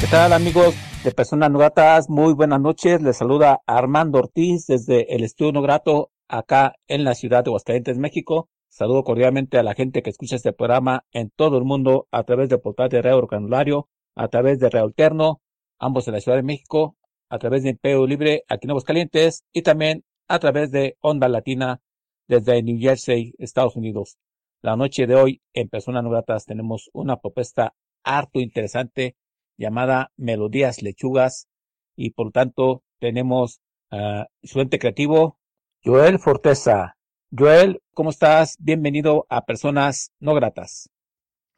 ¿Qué tal amigos de Personas No Gratas? Muy buenas noches. Les saluda Armando Ortiz desde el Estudio No Grato acá en la ciudad de Aguascalientes, México. Saludo cordialmente a la gente que escucha este programa en todo el mundo a través del portal de Radio Canulario, a través de Radio Alterno, ambos en la Ciudad de México, a través de Imperio Libre aquí en Aguascalientes y también a través de Onda Latina desde New Jersey, Estados Unidos. La noche de hoy en Personas No Gratas tenemos una propuesta harto interesante llamada Melodías Lechugas y por tanto tenemos a su ente creativo Joel Forteza. Joel, ¿cómo estás? Bienvenido a Personas No Gratas.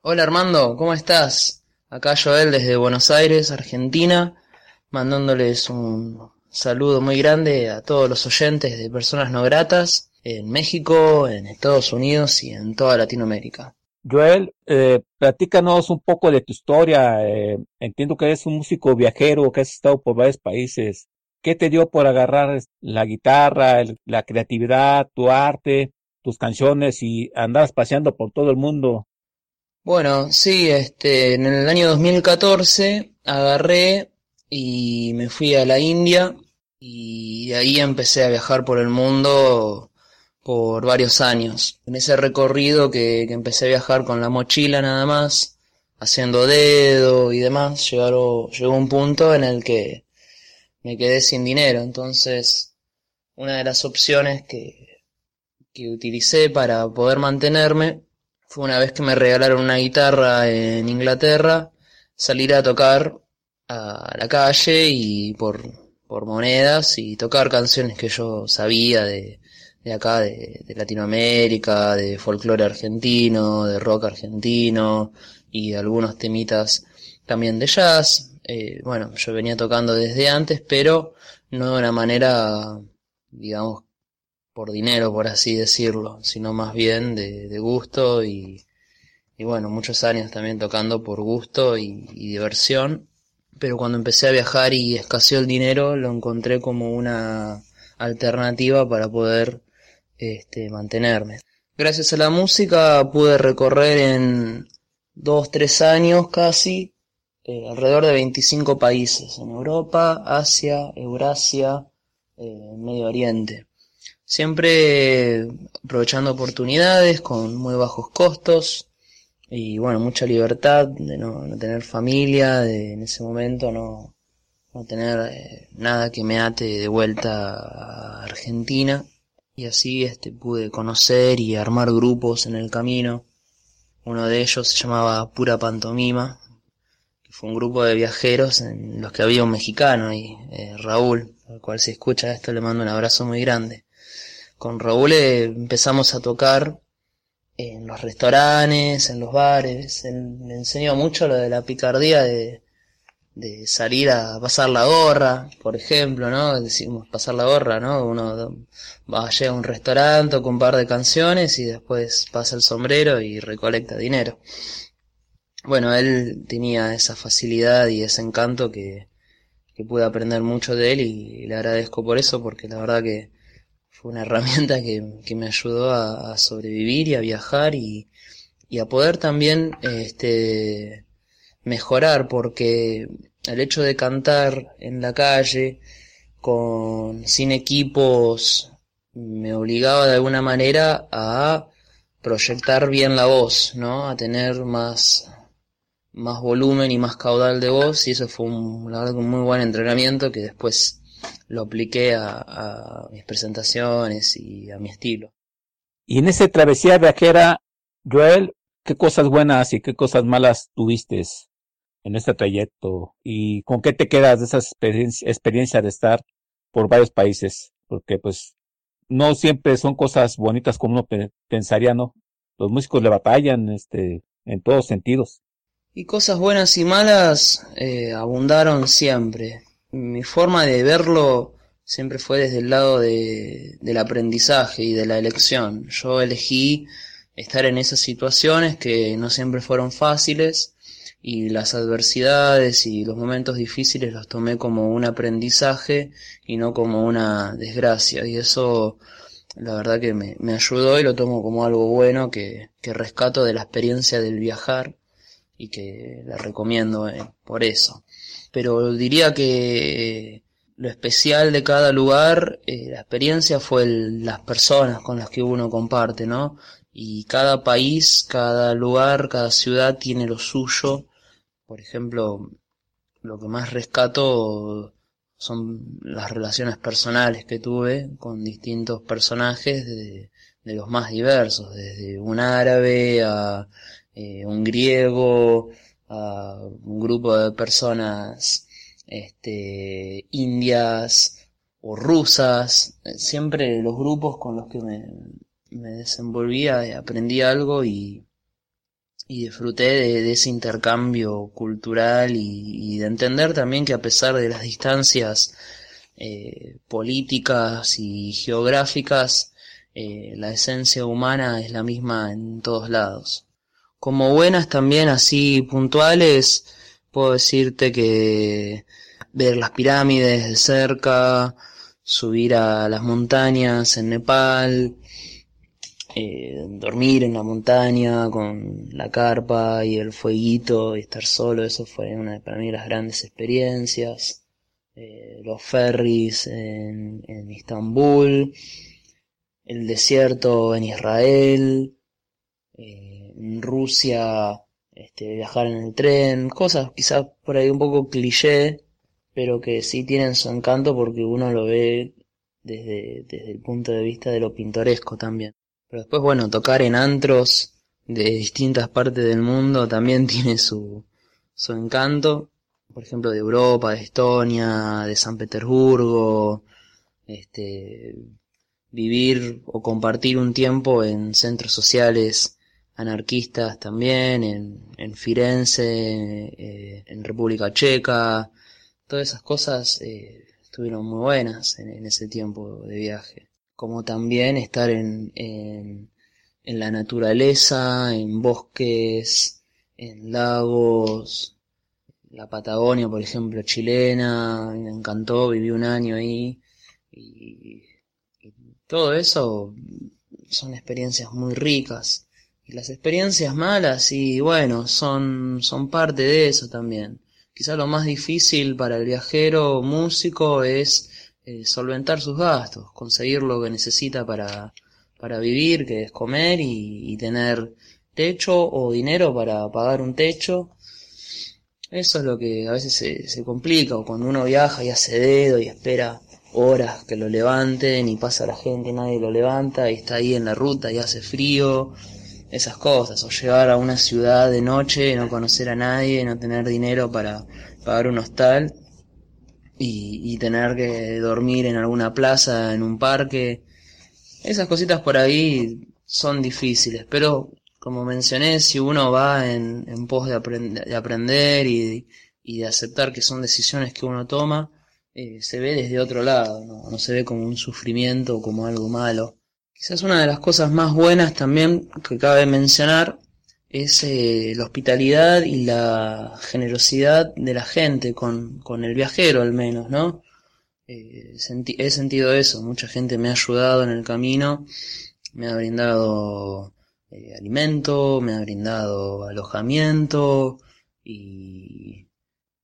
Hola Armando, ¿cómo estás? Acá Joel desde Buenos Aires, Argentina, mandándoles un saludo muy grande a todos los oyentes de Personas No Gratas en México, en Estados Unidos y en toda Latinoamérica. Joel, eh, platícanos un poco de tu historia. Eh, entiendo que eres un músico viajero, que has estado por varios países. ¿Qué te dio por agarrar la guitarra, el- la creatividad, tu arte, tus canciones y andas paseando por todo el mundo? Bueno, sí, este, en el año 2014 agarré y me fui a la India y ahí empecé a viajar por el mundo por varios años. En ese recorrido que, empecé a viajar con la mochila nada más, haciendo dedo y demás, llegó un punto en el que me quedé sin dinero. Entonces, una de las opciones que, que utilicé para poder mantenerme fue una vez que me regalaron una guitarra en Inglaterra, salir a tocar a la calle y por, por monedas y tocar canciones que yo sabía de, de acá, de, Latinoamérica, de folclore argentino, de rock argentino y de algunos temitas también de jazz. Eh, bueno, yo venía tocando desde antes, pero no de una manera, digamos, por dinero, por así decirlo, sino más bien de, gusto y, y bueno, muchos años también tocando por gusto y diversión. Pero cuando empecé a viajar y escaseó el dinero, lo encontré como una alternativa para poder este, mantenerme. Gracias a la música pude recorrer en dos, tres años casi eh, alrededor de 25 países en Europa, Asia, Eurasia, eh, Medio Oriente. Siempre aprovechando oportunidades con muy bajos costos y bueno, mucha libertad de no, tener familia, de en ese momento no, no tener eh, nada que me ate de vuelta a Argentina y así este pude conocer y armar grupos en el camino. Uno de ellos se llamaba Pura Pantomima, que fue un grupo de viajeros en los que había un mexicano y eh, Raúl, al cual si escucha esto le mando un abrazo muy grande. Con Raúl eh, empezamos a tocar en los restaurantes, en los bares. Me enseñó mucho lo de la picardía de, de salir a pasar la gorra, por ejemplo, ¿no? Decimos pasar la gorra, ¿no? Uno va llega a un restaurante con un par de canciones y después pasa el sombrero y recolecta dinero. Bueno, él tenía esa facilidad y ese encanto que, que pude aprender mucho de él y le agradezco por eso porque la verdad que fue una herramienta que, que me ayudó a, sobrevivir y a viajar y, y a poder también este, mejorar porque el hecho de cantar en la calle con sin equipos me obligaba de alguna manera a proyectar bien la voz, ¿no? A tener más más volumen y más caudal de voz y eso fue un, muy buen entrenamiento que después lo apliqué a, a mis presentaciones y a mi estilo. Y en esa travesía viajera, Joel, ¿qué cosas buenas y qué cosas malas tuviste en este trayecto y con qué te quedas de esa experiencia, de estar por varios países, porque pues no siempre son cosas bonitas como uno pensaría, ¿no? Los músicos le batallan este, en todos sentidos. Y cosas buenas y malas eh, abundaron siempre. Mi forma de verlo siempre fue desde el lado de, del aprendizaje y de la elección. Yo elegí estar en esas situaciones que no siempre fueron fáciles y las adversidades y los momentos difíciles los tomé como un aprendizaje y no como una desgracia y eso la verdad que me, ayudó y lo tomo como algo bueno que, que, rescato de la experiencia del viajar y que la recomiendo eh, por eso. Pero diría que lo especial de cada lugar, eh, la experiencia fue las personas con las que uno comparte, ¿no? Y cada país, cada lugar, cada ciudad tiene lo suyo. Por ejemplo, lo que más rescato son las relaciones personales que tuve con distintos personajes de, los más diversos, desde un árabe a eh, un griego, a un grupo de personas este, indias o rusas, siempre los grupos con los que me, me desenvolvía, aprendí algo y, y disfruté de, ese intercambio cultural y, de entender también que a pesar de las distancias eh, políticas y geográficas, eh, la esencia humana es la misma en todos lados. Como buenas también así puntuales, puedo decirte que ver las pirámides de cerca, subir a las montañas en Nepal, eh, dormir en la montaña con la carpa y el fueguito y estar solo, eso fue una de para mí las grandes experiencias. Eh, los ferries en, en Istambul, el desierto en Israel, eh, en Rusia, este, viajar en el tren, cosas quizás por ahí un poco cliché, pero que sí tienen su encanto porque uno lo ve desde, desde el punto de vista de lo pintoresco también. Pero después, bueno, tocar en antros de distintas partes del mundo también tiene su, su encanto. Por ejemplo, de Europa, de Estonia, de San Petersburgo, este, vivir o compartir un tiempo en centros sociales anarquistas también, en, en Firenze, eh, en República Checa, todas esas cosas eh, estuvieron muy buenas en ese tiempo de viaje como también estar en, en, la naturaleza, en bosques, en lagos, la Patagonia, por ejemplo, chilena, me encantó, viví un año ahí y, todo eso son experiencias muy ricas. Y las experiencias malas, y bueno, son, son parte de eso también. Quizá lo más difícil para el viajero músico es eh, solventar sus gastos, conseguir lo que necesita para, para vivir, que es comer y, tener techo o dinero para pagar un techo. Eso es lo que a veces se, se complica, o cuando uno viaja y hace dedo y espera horas que lo levanten y pasa la gente, nadie lo levanta y está ahí en la ruta y hace frío, esas cosas, o llegar a una ciudad de noche, no conocer a nadie, no tener dinero para pagar un hostal y, tener que dormir en alguna plaza, en un parque. Esas cositas por ahí son difíciles, pero como mencioné, si uno va en, en pos de, de aprender y, y, de aceptar que son decisiones que uno toma, eh, se ve desde otro lado, ¿no? no se ve como un sufrimiento o como algo malo. Quizás una de las cosas más buenas también que cabe mencionar es eh, la hospitalidad y la generosidad de la gente con, con el viajero al menos, ¿no? Eh, he sentido eso, mucha gente me ha ayudado en el camino, me ha brindado eh, alimento, me ha brindado alojamiento y,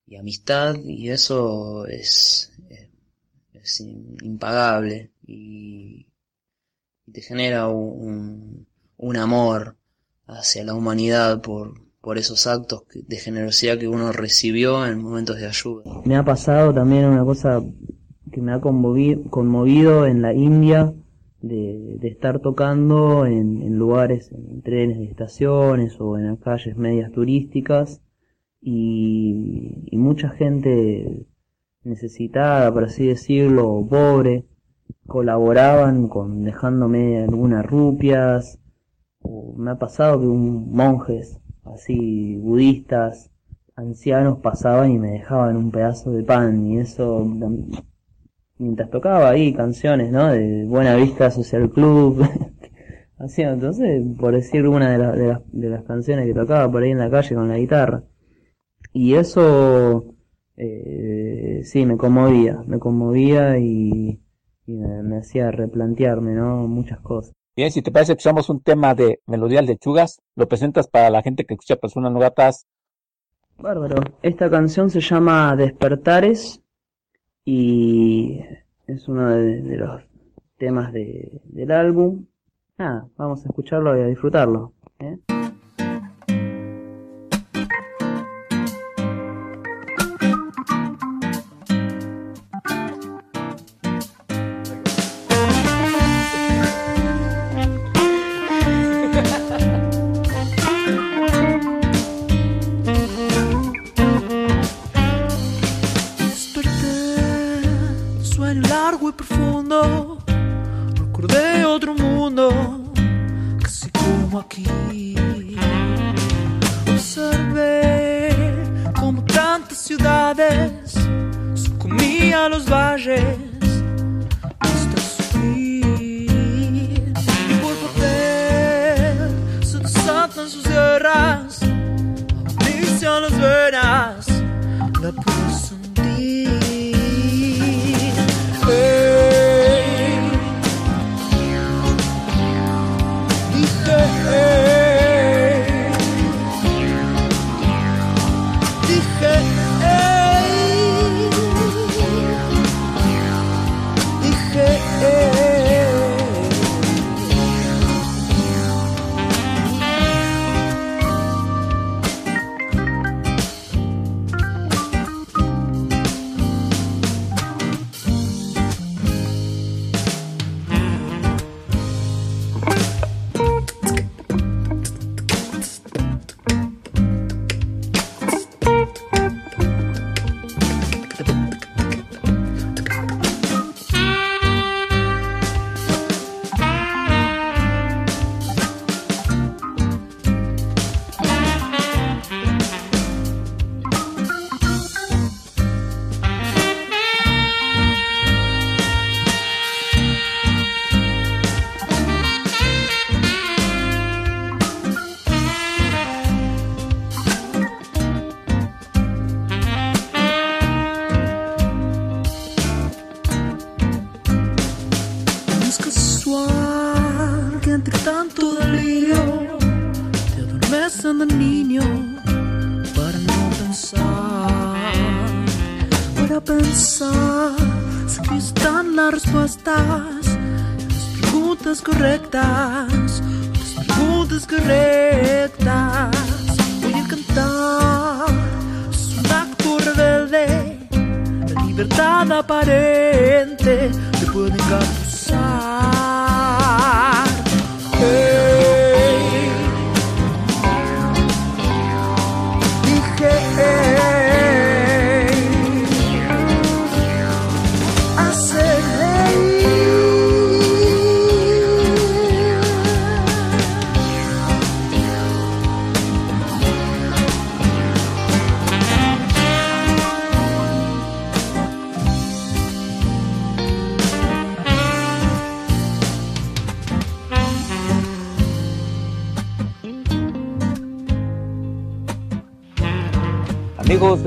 y amistad y eso es, impagable y, te genera un, un amor hacia la humanidad por, por esos actos de generosidad que uno recibió en momentos de ayuda. Me ha pasado también una cosa que me ha conmovido, en la India, de, de estar tocando en, lugares, en trenes de estaciones o en calles medias turísticas y, y mucha gente necesitada, por así decirlo, pobre, colaboraban con dejándome algunas rupias. Me ha pasado que un monjes así budistas, ancianos pasaban y me dejaban un pedazo de pan y eso mientras tocaba ahí canciones, ¿no? De Buena Vista Social Club. así, entonces, por decir una de, de, las, de las canciones que tocaba por ahí en la calle con la guitarra. Y eso eh, sí, me conmovía, me conmovía y, me, hacía replantearme, ¿no? Muchas cosas. Bien, si te parece, escuchamos un tema de Melodías Lechugas, lo presentas para la gente que escucha Personas Novatas. Bárbaro. Esta canción se llama Despertares y es uno de, los temas de, del álbum. Ah, vamos a escucharlo y a disfrutarlo. ¿eh?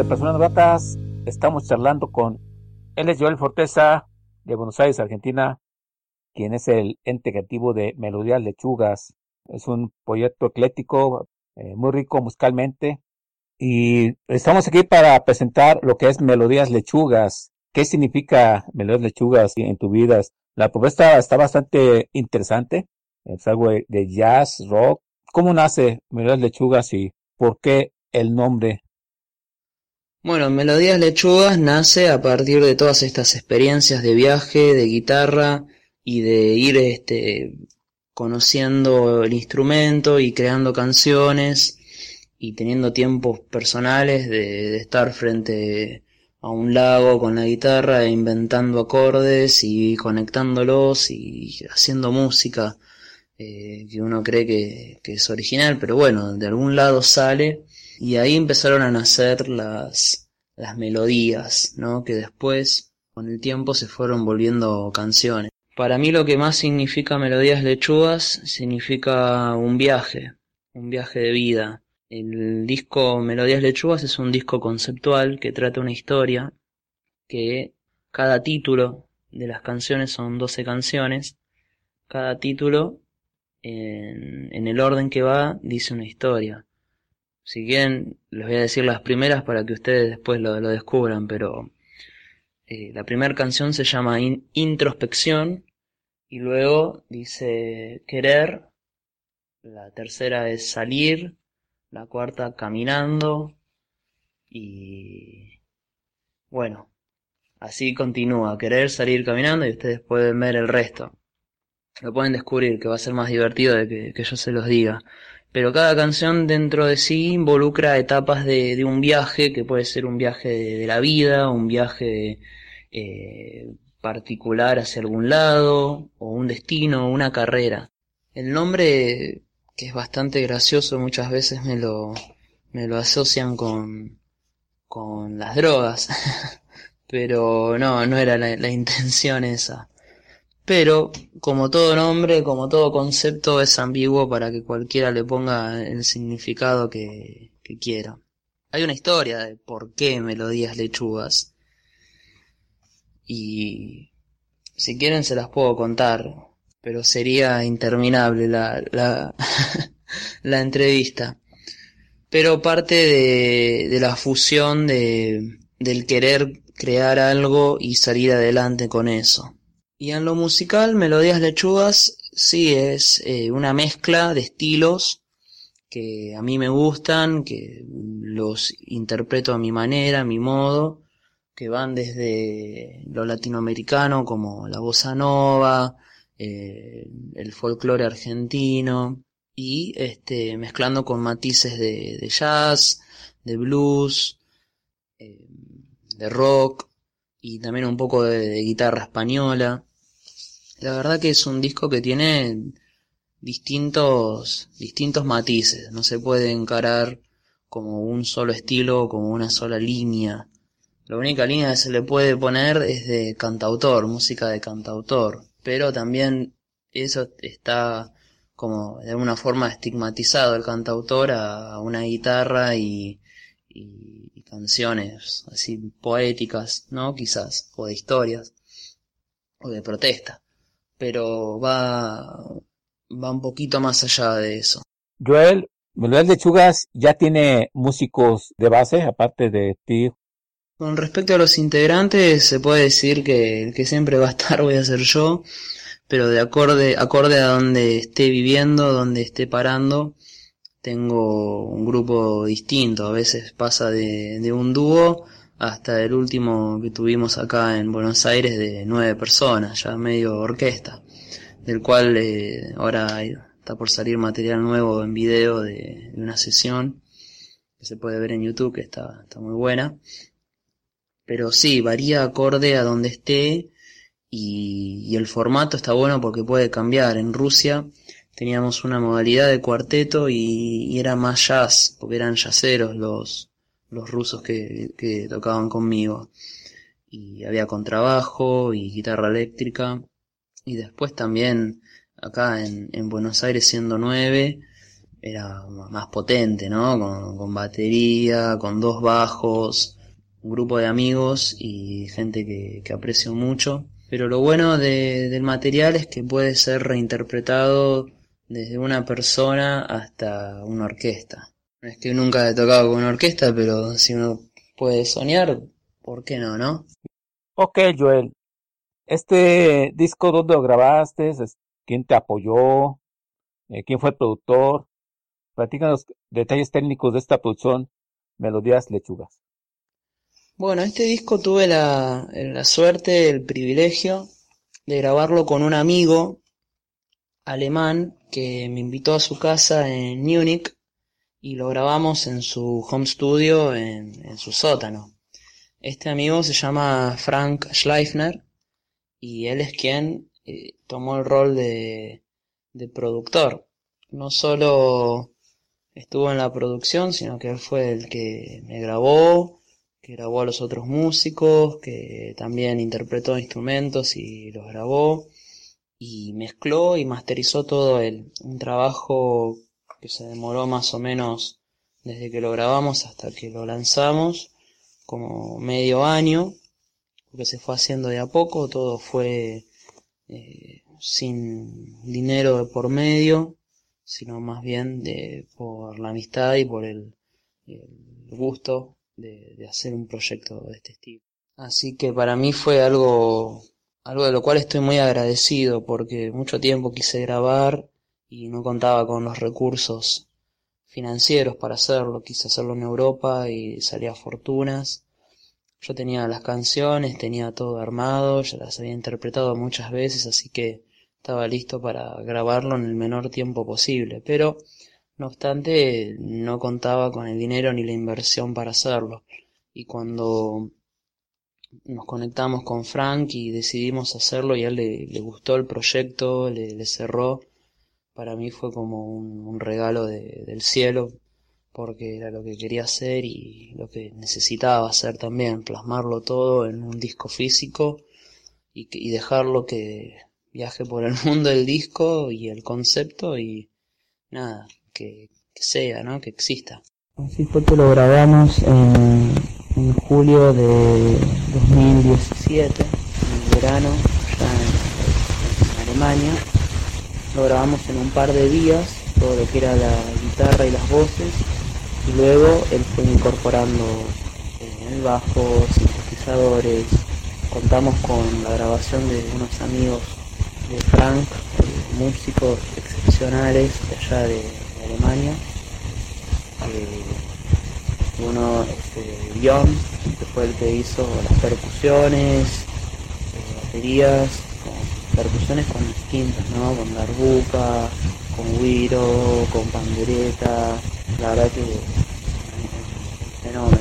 Personas Gratas. Estamos charlando con él es Joel Forteza de Buenos Aires, Argentina, quien es el ente creativo de Melodías Lechugas. Es un proyecto eclético, eh, muy rico musicalmente. Y estamos aquí para presentar lo que es Melodías Lechugas. ¿Qué significa Melodías Lechugas en tu vida? La propuesta está bastante interesante. Es algo de jazz, rock. ¿Cómo nace Melodías Lechugas y por qué el nombre bueno, Melodías Lechugas nace a partir de todas estas experiencias de viaje, de guitarra y de ir este, conociendo el instrumento y creando canciones y teniendo tiempos personales de, estar frente a un lago con la guitarra e inventando acordes y conectándolos y haciendo música eh, que uno cree que, es original, pero bueno, de algún lado sale y ahí empezaron a nacer las, las melodías, ¿no? Que después, con el tiempo, se fueron volviendo canciones. Para mí lo que más significa Melodías Lechugas significa un viaje, un viaje de vida, el disco Melodías Lechugas es un disco conceptual que trata una historia que cada título de las canciones son 12 canciones. Cada título, en, en el orden que va, dice una historia. Si quieren, les voy a decir las primeras para que ustedes después lo, lo descubran, pero eh, la primera canción se llama Introspección y luego dice Querer. La tercera es Salir la cuarta caminando y bueno, así continúa, querer salir caminando y ustedes pueden ver el resto. Lo pueden descubrir, que va a ser más divertido de que, que yo se los diga. Pero cada canción dentro de sí involucra etapas de, un viaje, que puede ser un viaje de, la vida, un viaje eh, particular hacia algún lado, o un destino, una carrera. El nombre que es bastante gracioso, muchas veces me lo, me lo asocian con, con las drogas, pero no, no era la intención esa. Pero, como todo nombre, como todo concepto, es ambiguo para que cualquiera le ponga el significado que, quiera. Hay una historia de por qué melodías lechugas. Y si quieren se las puedo contar pero sería interminable la, la, la entrevista. Pero parte de, de la fusión de, del querer crear algo y salir adelante con eso. Y en lo musical, Melodías Lechugas sí es eh, una mezcla de estilos que a mí me gustan, que los interpreto a mi manera, a mi modo, que van desde lo latinoamericano como la bossa nova, eh, el folclore argentino y este, mezclando con matices de, jazz, de blues, eh, de rock y también un poco de, guitarra española. La verdad que es un disco que tiene distintos, distintos matices, no se puede encarar como un solo estilo, como una sola línea. La única línea que se le puede poner es de cantautor, música de cantautor pero también eso está como de alguna forma estigmatizado el cantautor a una guitarra y, y, y, canciones así poéticas, ¿no? Quizás, o de historias, o de protesta, pero va, va un poquito más allá de eso. Joel, Manuel Lechugas ya tiene músicos de base, aparte de ti. Con respecto a los integrantes, se puede decir que el que siempre va a estar voy a ser yo, pero de acorde, acorde a donde esté viviendo, donde esté parando, tengo un grupo distinto. A veces pasa de, de un dúo hasta el último que tuvimos acá en Buenos Aires de nueve personas, ya medio orquesta, del cual eh, ahora está por salir material nuevo en video de, una sesión que se puede ver en YouTube, que está, está muy buena pero sí, varía acorde a donde esté y, el formato está bueno porque puede cambiar. En Rusia teníamos una modalidad de cuarteto y, y era más jazz, porque eran jazzeros los, los rusos que, tocaban conmigo. Y había contrabajo y guitarra eléctrica. Y después también acá en, en Buenos Aires siendo nueve, era más potente, ¿no? Con, con batería, con dos bajos, un grupo de amigos y gente que, que aprecio mucho. Pero lo bueno de, del material es que puede ser reinterpretado desde una persona hasta una orquesta. No es que nunca he tocado con una orquesta, pero si uno puede soñar, ¿por qué no, no? Ok, Joel. Este disco, ¿dónde lo grabaste? ¿Quién te apoyó? Eh, ¿Quién fue el productor? Platícanos detalles técnicos de esta producción, Melodías Lechugas. Bueno, este disco tuve la, la suerte, el privilegio de grabarlo con un amigo alemán que me invitó a su casa en Múnich y lo grabamos en su home studio en, su sótano. Este amigo se llama Frank Schleifner y él es quien eh, tomó el rol de, de productor. No solo estuvo en la producción, sino que él fue el que me grabó, que grabó a los otros músicos, que también interpretó instrumentos y los grabó, y mezcló y masterizó todo él. Un trabajo que se demoró más o menos desde que lo grabamos hasta que lo lanzamos, como medio año, porque se fue haciendo de a poco, todo fue eh, sin dinero por medio, sino más bien de, por la amistad y por el, gusto de, de, hacer un proyecto de este estilo. Así que para mí fue algo, algo de lo cual estoy muy agradecido porque mucho tiempo quise grabar y no contaba con los recursos financieros para hacerlo. Quise hacerlo en Europa y salía fortunas. Yo tenía las canciones, tenía todo armado, ya las había interpretado muchas veces, así que estaba listo para grabarlo en el menor tiempo posible, pero no obstante no contaba con el dinero ni la inversión para hacerlo. Y cuando nos conectamos con Frank y decidimos hacerlo y él le, gustó el proyecto, le, cerró, para mí fue como un, regalo del cielo porque era lo que quería hacer y lo que necesitaba hacer también, plasmarlo todo en un disco físico y, dejarlo que viaje por el mundo del disco y el concepto y nada, que, sea, ¿no? Que exista. Así fue que lo grabamos en, en julio de 2017, en el verano, ya en, Alemania. Lo grabamos en un par de días, todo lo que era la guitarra y las voces, y luego él fue incorporando eh, el bajo, sintetizadores, contamos con la grabación de unos amigos de Frank, músicos excepcionales de allá de, Alemania. Eh, uno, este, Bjorn, que fue el que hizo las percusiones, eh, baterías, percusiones con distintas, ¿no? Con darbuca, con guiro, con pandereta, la verdad que fenómeno.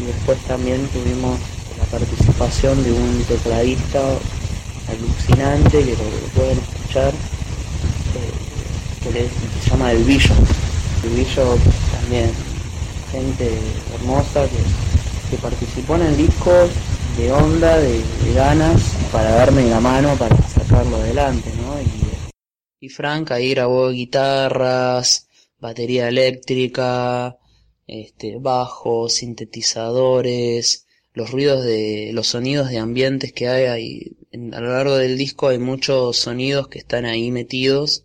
Y después también tuvimos la participación de un tecladista alucinante que lo, pueden escuchar, eh, que se llama El Billo. El Billo también, gente hermosa que, participó en el disco de onda, de, ganas, para darme la mano para sacarlo adelante, ¿no? Y, y Frank ahí grabó guitarras, batería eléctrica, este, bajos, sintetizadores, los ruidos de, los sonidos de ambientes que hay ahí a lo largo del disco hay muchos sonidos que están ahí metidos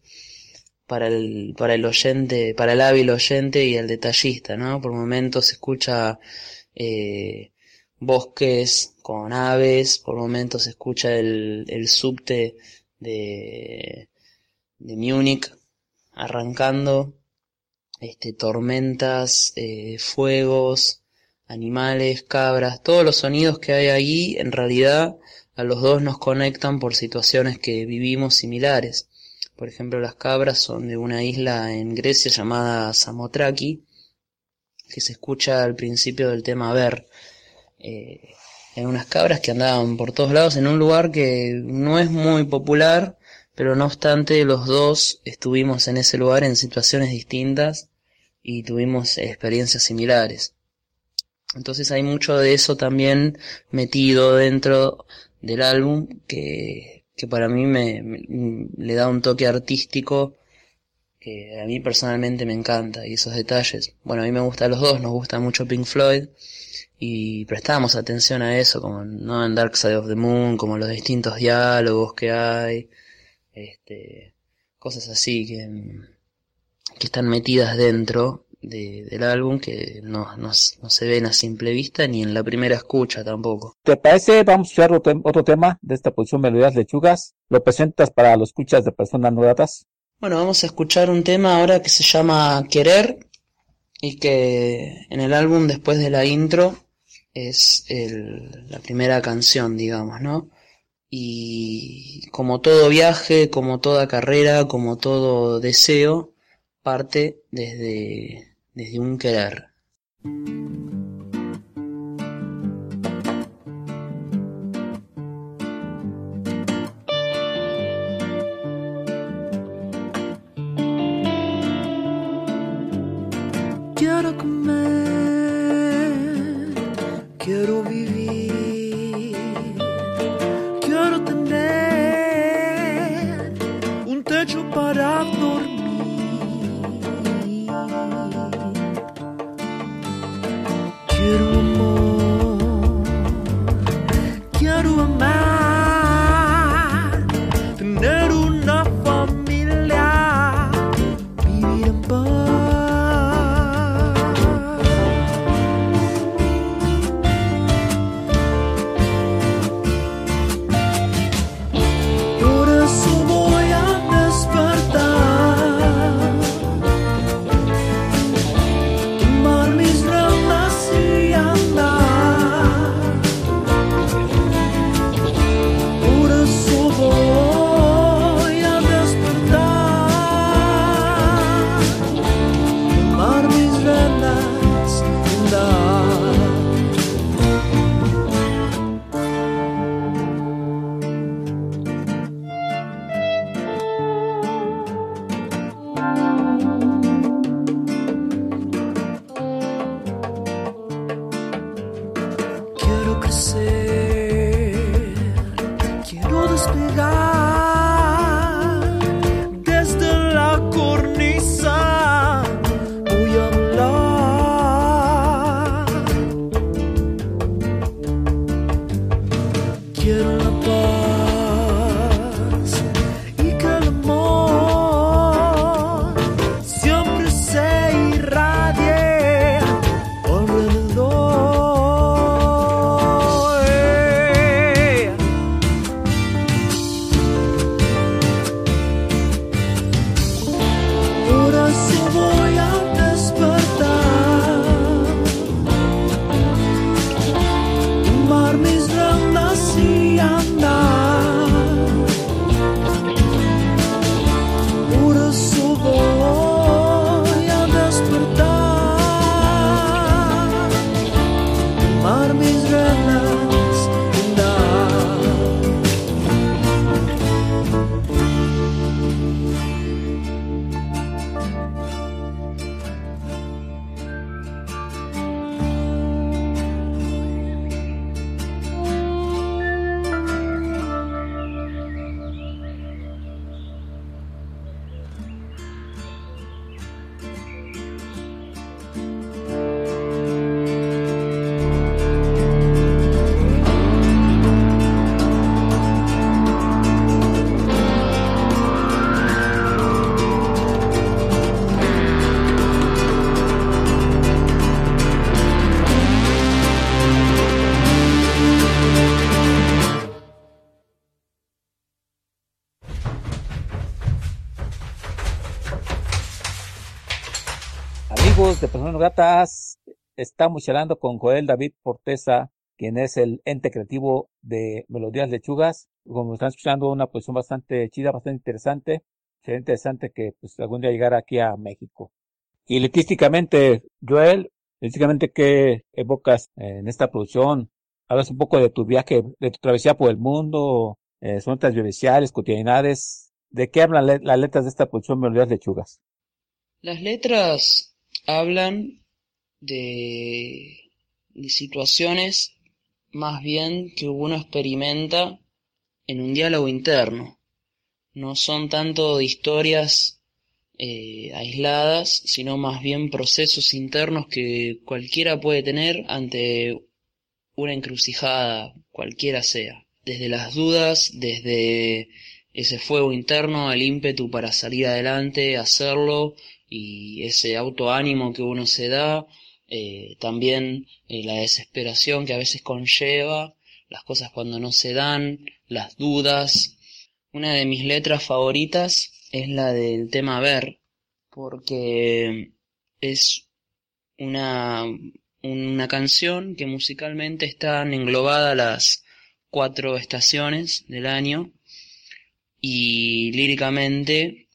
para el, para el oyente, para el hábil oyente y el detallista, ¿no? Por momentos se escucha eh, bosques con aves, por momentos se escucha el, el subte de, de Múnich arrancando, este, tormentas, eh, fuegos, animales, cabras, todos los sonidos que hay ahí en realidad a los dos nos conectan por situaciones que vivimos similares. Por ejemplo, las cabras son de una isla en Grecia llamada Samotraki, que se escucha al principio del tema Ver. Eh, hay unas cabras que andaban por todos lados en un lugar que no es muy popular, pero no obstante los dos estuvimos en ese lugar en situaciones distintas y tuvimos experiencias similares. Entonces hay mucho de eso también metido dentro del álbum que, que para mí me, le da un toque artístico que a mí personalmente me encanta y esos detalles. Bueno, a mí me gustan los dos, nos gusta mucho Pink Floyd y prestamos atención a eso, como ¿no? en Dark Side of the Moon, como los distintos diálogos que hay, este, cosas así que, que están metidas dentro del álbum que no, no, se ven a simple vista ni en la primera escucha tampoco. ¿Te parece? Vamos a escuchar otro, tema de esta posición Melodías Lechugas. ¿Lo presentas para los escuchas de personas no datas? Bueno, vamos a escuchar un tema ahora que se llama Querer y que en el álbum después de la intro es el, la primera canción, digamos, ¿no? Y como todo viaje, como toda carrera, como todo deseo, parte desde desde un querer. Quiero comer, Gratas, estamos charlando con Joel David Portesa, quien es el ente creativo de Melodías Lechugas. Como están escuchando, una posición bastante chida, bastante interesante. Sería interesante que pues, algún día llegara aquí a México. Y letísticamente, Joel, letísticamente, ¿qué evocas en esta producción? Hablas un poco de tu viaje, de tu travesía por el mundo, eh, son vivenciales, cotidianidades. ¿De qué hablan las letras de esta producción Melodías Lechugas? Las letras hablan de, situaciones más bien que uno experimenta en un diálogo interno. No son tanto de historias eh, aisladas, sino más bien procesos internos que cualquiera puede tener ante una encrucijada, cualquiera sea. Desde las dudas, desde ese fuego interno, el ímpetu para salir adelante, hacerlo, y ese autoánimo que uno se da, eh, también eh, la desesperación que a veces conlleva, las cosas cuando no se dan, las dudas. Una de mis letras favoritas es la del tema ver, porque es una, una canción que musicalmente están englobadas las cuatro estaciones del año y líricamente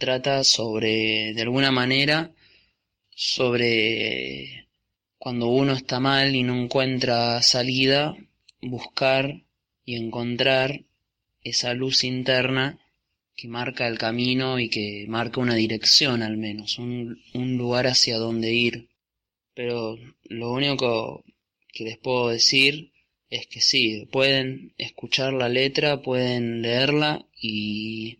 trata sobre, de alguna manera, sobre cuando uno está mal y no encuentra salida, buscar y encontrar esa luz interna que marca el camino y que marca una dirección al menos, un, un lugar hacia donde ir. Pero lo único que les puedo decir es que sí, pueden escuchar la letra, pueden leerla y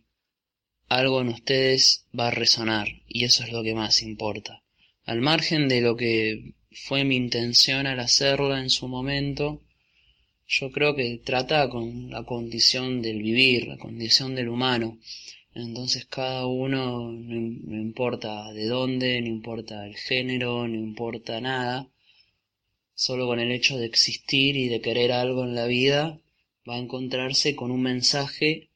algo en ustedes va a resonar y eso es lo que más importa. Al margen de lo que fue mi intención al hacerla en su momento, yo creo que trata con la condición del vivir, la condición del humano. Entonces cada uno, no, importa de dónde, no importa el género, no importa nada, solo con el hecho de existir y de querer algo en la vida, va a encontrarse con un mensaje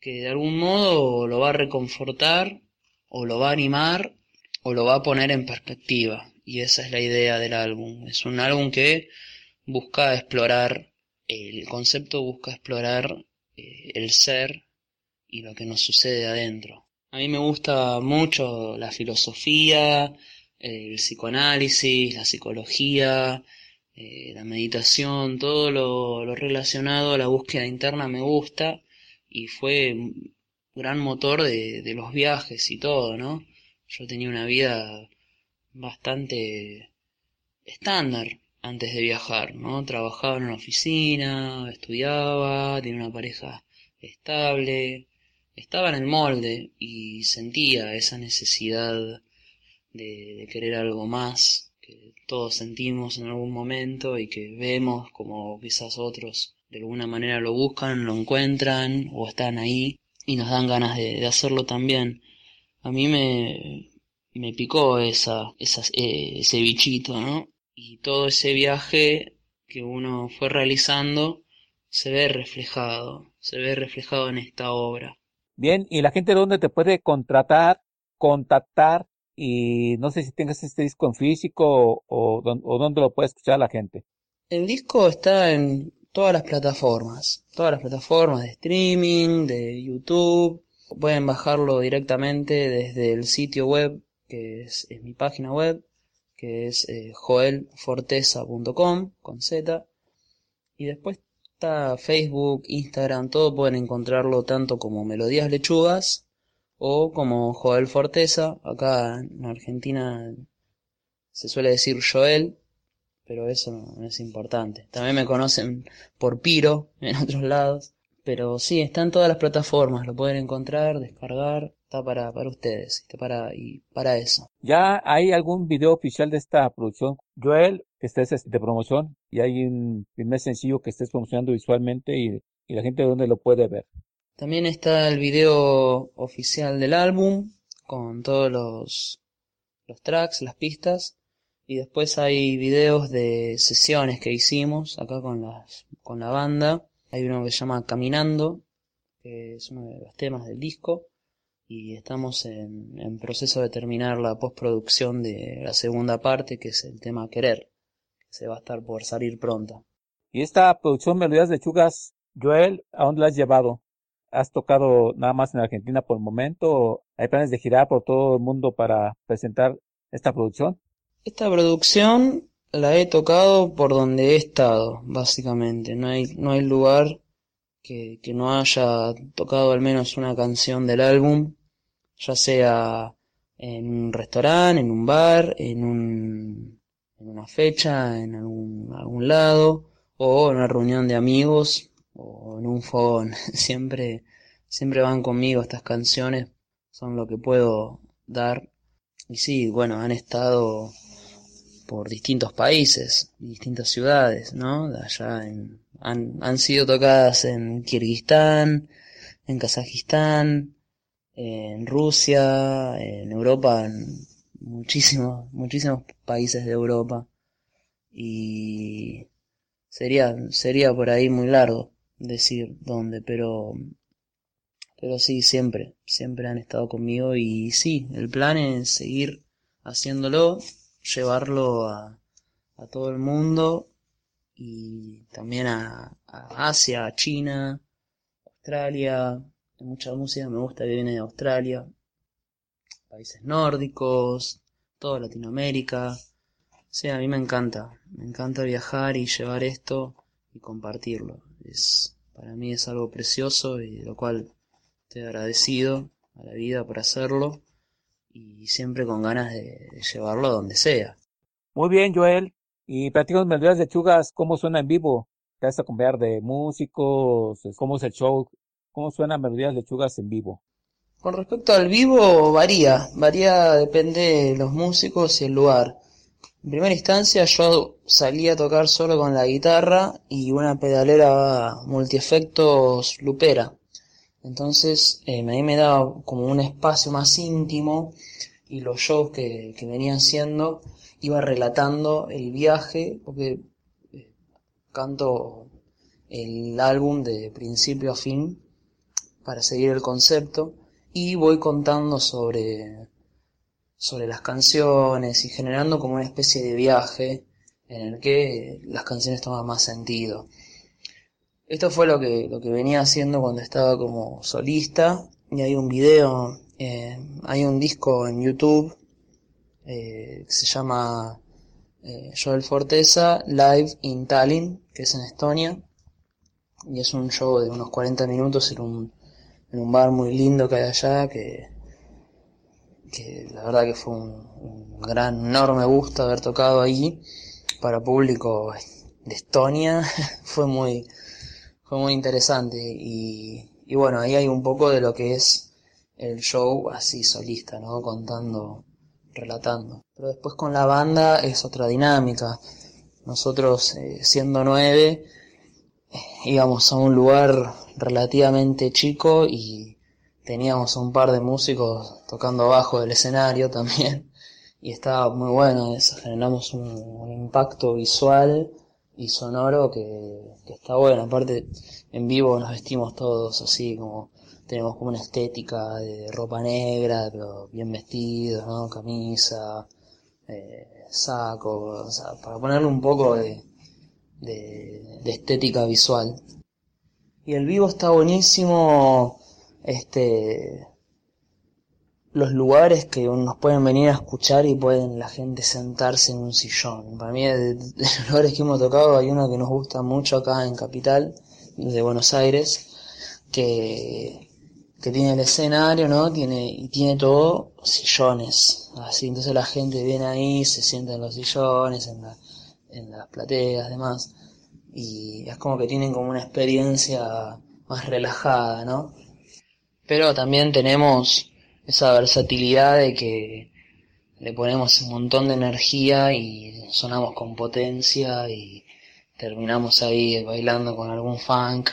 que de algún modo lo va a reconfortar, o lo va a animar, o lo va a poner en perspectiva. Y esa es la idea del álbum. Es un álbum que busca explorar, el concepto busca explorar eh, el ser y lo que nos sucede adentro. A mí me gusta mucho la filosofía, el psicoanálisis, la psicología, eh, la meditación, todo lo, lo relacionado a la búsqueda interna me gusta y fue gran motor de, de los viajes y todo, ¿no? Yo tenía una vida bastante estándar antes de viajar, ¿no? Trabajaba en una oficina, estudiaba, tenía una pareja estable, estaba en el molde y sentía esa necesidad de, de querer algo más que todos sentimos en algún momento y que vemos como quizás otros de alguna manera lo buscan, lo encuentran o están ahí y nos dan ganas de, de hacerlo también. A mí me, me picó esa, esa, eh, ese bichito, ¿no? Y todo ese viaje que uno fue realizando se ve reflejado, se ve reflejado en esta obra. Bien, ¿y la gente dónde te puede contratar, contactar? Y no sé si tengas este disco en físico o, o, o dónde lo puede escuchar la gente. El disco está en todas las plataformas, todas las plataformas de streaming, de YouTube. Pueden bajarlo directamente desde el sitio web, que es, mi página web, que es eh, joelforteza.com con Z. Y después está Facebook, Instagram, todo pueden encontrarlo tanto como Melodías Lechugas o como Joel Forteza. Acá en Argentina se suele decir Joel, pero eso no es importante. También me conocen por Piro en otros lados. Pero sí, está en todas las plataformas, lo pueden encontrar, descargar, está para, para ustedes, está para, y para eso. ¿Ya hay algún video oficial de esta producción, Joel, que estés este, de promoción? Y hay un primer sencillo que estés promocionando visualmente y, y la gente de dónde lo puede ver. También está el video oficial del álbum, con todos los, los tracks, las pistas, y después hay videos de sesiones que hicimos acá con, las, con la banda. Hay uno que se llama Caminando, que es uno de los temas del disco. Y estamos en, en proceso de terminar la postproducción de la segunda parte, que es el tema Querer, que se va a estar por salir pronto. Y esta producción Melodías de Chugas, Joel, ¿a dónde la has llevado? ¿Has tocado nada más en Argentina por el momento? ¿O ¿Hay planes de girar por todo el mundo para presentar esta producción? Esta producción la he tocado por donde he estado, básicamente. No hay, no hay lugar que, que no haya tocado al menos una canción del álbum, ya sea en un restaurante, en un bar, en un, en una fecha, en algún, algún lado, o en una reunión de amigos, o en un fogón. Siempre, siempre van conmigo estas canciones, son lo que puedo dar. Y sí, bueno, han estado por distintos países, distintas ciudades, ¿no? Allá en, han, han sido tocadas en Kirguistán, en Kazajistán, en Rusia, en Europa, en muchísimos, muchísimos países de Europa. Y sería, sería por ahí muy largo decir dónde, pero, pero sí, siempre, siempre han estado conmigo y sí, el plan es seguir haciéndolo llevarlo a, a todo el mundo y también a, a Asia, a China, Australia. Mucha música me gusta que viene de Australia, países nórdicos, toda Latinoamérica. Sí, a mí me encanta, me encanta viajar y llevar esto y compartirlo. Es, para mí es algo precioso y de lo cual estoy agradecido a la vida por hacerlo y siempre con ganas de, de llevarlo a donde sea. Muy bien, Joel. Y platícanos Melodías Lechugas, ¿cómo suena en vivo? ¿Te vas a cambiar de músicos? ¿Cómo es el show? ¿Cómo suena Melodías Lechugas en vivo? Con respecto al vivo, varía, varía, depende de los músicos y el lugar. En primera instancia yo salí a tocar solo con la guitarra y una pedalera multiefectos lupera. Entonces eh, a mí me daba como un espacio más íntimo y los shows que, que venían siendo iba relatando el viaje porque eh, canto el álbum de principio a fin para seguir el concepto y voy contando sobre sobre las canciones y generando como una especie de viaje en el que las canciones toman más sentido. Esto fue lo que, lo que venía haciendo cuando estaba como solista. Y hay un video, eh, hay un disco en YouTube eh, que se llama eh, Joel Forteza Live in Tallinn, que es en Estonia. Y es un show de unos 40 minutos en un, en un bar muy lindo que hay allá que que la verdad que fue un, un, gran, enorme gusto haber tocado ahí. Para público de Estonia, fue muy, fue muy interesante y, y bueno, ahí hay un poco de lo que es el show así solista, ¿no? Contando, relatando. Pero después con la banda es otra dinámica. Nosotros, eh, siendo nueve, íbamos a un lugar relativamente chico y teníamos un par de músicos tocando abajo del escenario también y estaba muy bueno eso, generamos un, un impacto visual y sonoro que, que, está bueno, aparte en vivo nos vestimos todos así como tenemos como una estética de ropa negra, pero bien vestidos, ¿no? camisa, eh, saco, o sea, para ponerle un poco de, de, de estética visual. Y el vivo está buenísimo este los lugares que nos pueden venir a escuchar y pueden la gente sentarse en un sillón. Para mí, de, de, los lugares que hemos tocado, hay uno que nos gusta mucho acá en Capital, de Buenos Aires, que, que tiene el escenario, ¿no? Tiene, y tiene todo sillones. Así, entonces la gente viene ahí, se sienta en los sillones, en, en las plateas, demás. Y es como que tienen como una experiencia más relajada, ¿no? pero también tenemos esa versatilidad de que le ponemos un montón de energía y sonamos con potencia y terminamos ahí bailando con algún funk.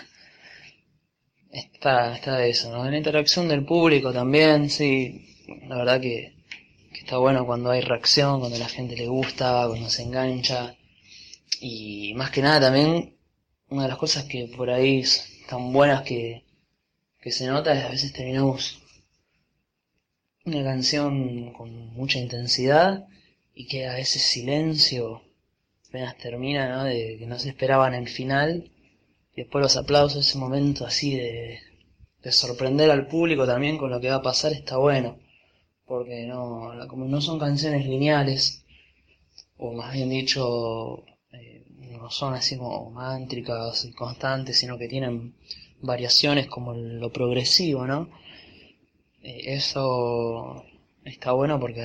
Está, está eso, ¿no? La interacción del público también, sí, la verdad que, está bueno cuando hay reacción, cuando la gente le gusta, cuando se engancha. Y más que nada también, una de las cosas que por ahí están buenas que, que se nota es a veces terminamos una canción con mucha intensidad y queda ese silencio apenas termina, ¿no? De que no se esperaban el final y después los aplausos, ese momento así de, de sorprender al público también con lo que va a pasar está bueno porque no, como no son canciones lineales o más bien dicho eh, no son así como mántricas y constantes sino que tienen variaciones como lo progresivo, ¿no? Eh, eso está bueno porque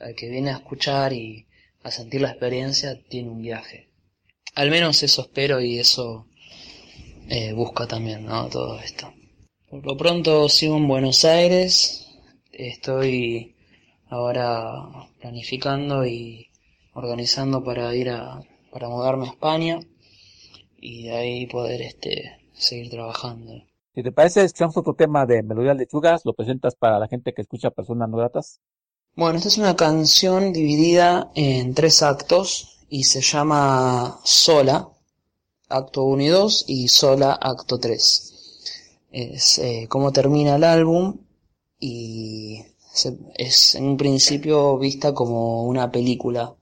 al, que viene a escuchar y a sentir la experiencia tiene un viaje. Al menos eso espero y eso eh, busca también, ¿no? Todo esto. Por lo pronto sigo en Buenos Aires, estoy ahora planificando y organizando para ir a, para mudarme a España y de ahí poder este seguir trabajando. Si te parece, escuchamos otro tema de Melodías Lechugas, lo presentas para la gente que escucha Personas No Gratas. Bueno, esta es una canción dividida en tres actos y se llama Sola, acto 1 y 2, y Sola, acto 3. Es eh, cómo termina el álbum y es en un principio vista como una película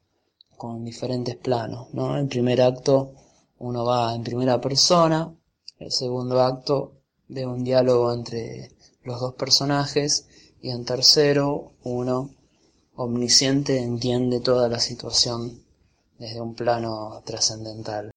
con diferentes planos, ¿no? El primer acto uno va en primera persona, el segundo acto de un diálogo entre los dos personajes y en tercero uno omnisciente entiende toda la situación desde un plano trascendental.